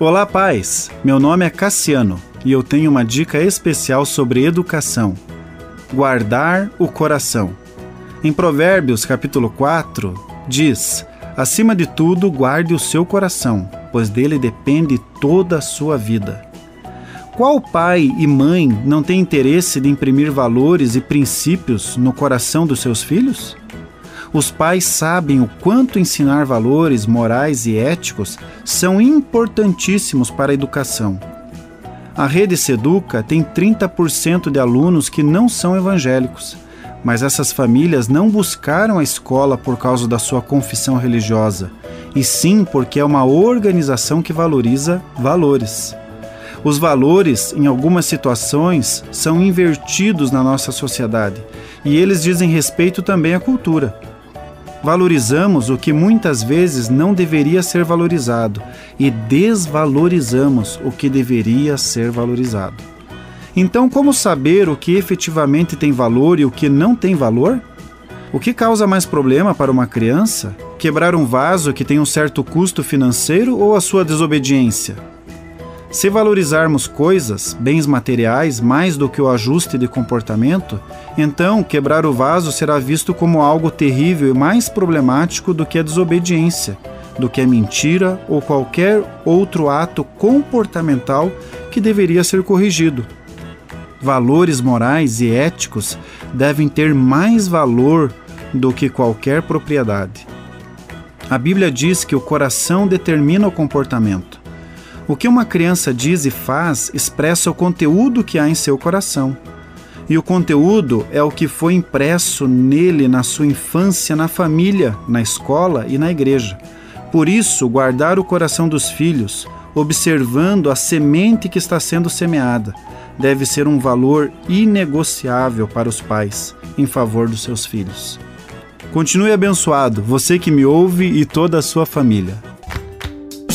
Olá, pais! Meu nome é Cassiano e eu tenho uma dica especial sobre educação. Guardar o coração. Em Provérbios, capítulo 4, diz: Acima de tudo, guarde o seu coração, pois dele depende toda a sua vida. Qual pai e mãe não tem interesse de imprimir valores e princípios no coração dos seus filhos? Os pais sabem o quanto ensinar valores morais e éticos são importantíssimos para a educação. A rede Seduca tem 30% de alunos que não são evangélicos, mas essas famílias não buscaram a escola por causa da sua confissão religiosa, e sim porque é uma organização que valoriza valores. Os valores, em algumas situações, são invertidos na nossa sociedade, e eles dizem respeito também à cultura. Valorizamos o que muitas vezes não deveria ser valorizado e desvalorizamos o que deveria ser valorizado. Então, como saber o que efetivamente tem valor e o que não tem valor? O que causa mais problema para uma criança? Quebrar um vaso que tem um certo custo financeiro ou a sua desobediência? Se valorizarmos coisas, bens materiais, mais do que o ajuste de comportamento, então quebrar o vaso será visto como algo terrível e mais problemático do que a desobediência, do que a mentira ou qualquer outro ato comportamental que deveria ser corrigido. Valores morais e éticos devem ter mais valor do que qualquer propriedade. A Bíblia diz que o coração determina o comportamento. O que uma criança diz e faz expressa o conteúdo que há em seu coração. E o conteúdo é o que foi impresso nele na sua infância, na família, na escola e na igreja. Por isso, guardar o coração dos filhos, observando a semente que está sendo semeada, deve ser um valor inegociável para os pais em favor dos seus filhos. Continue abençoado, você que me ouve e toda a sua família.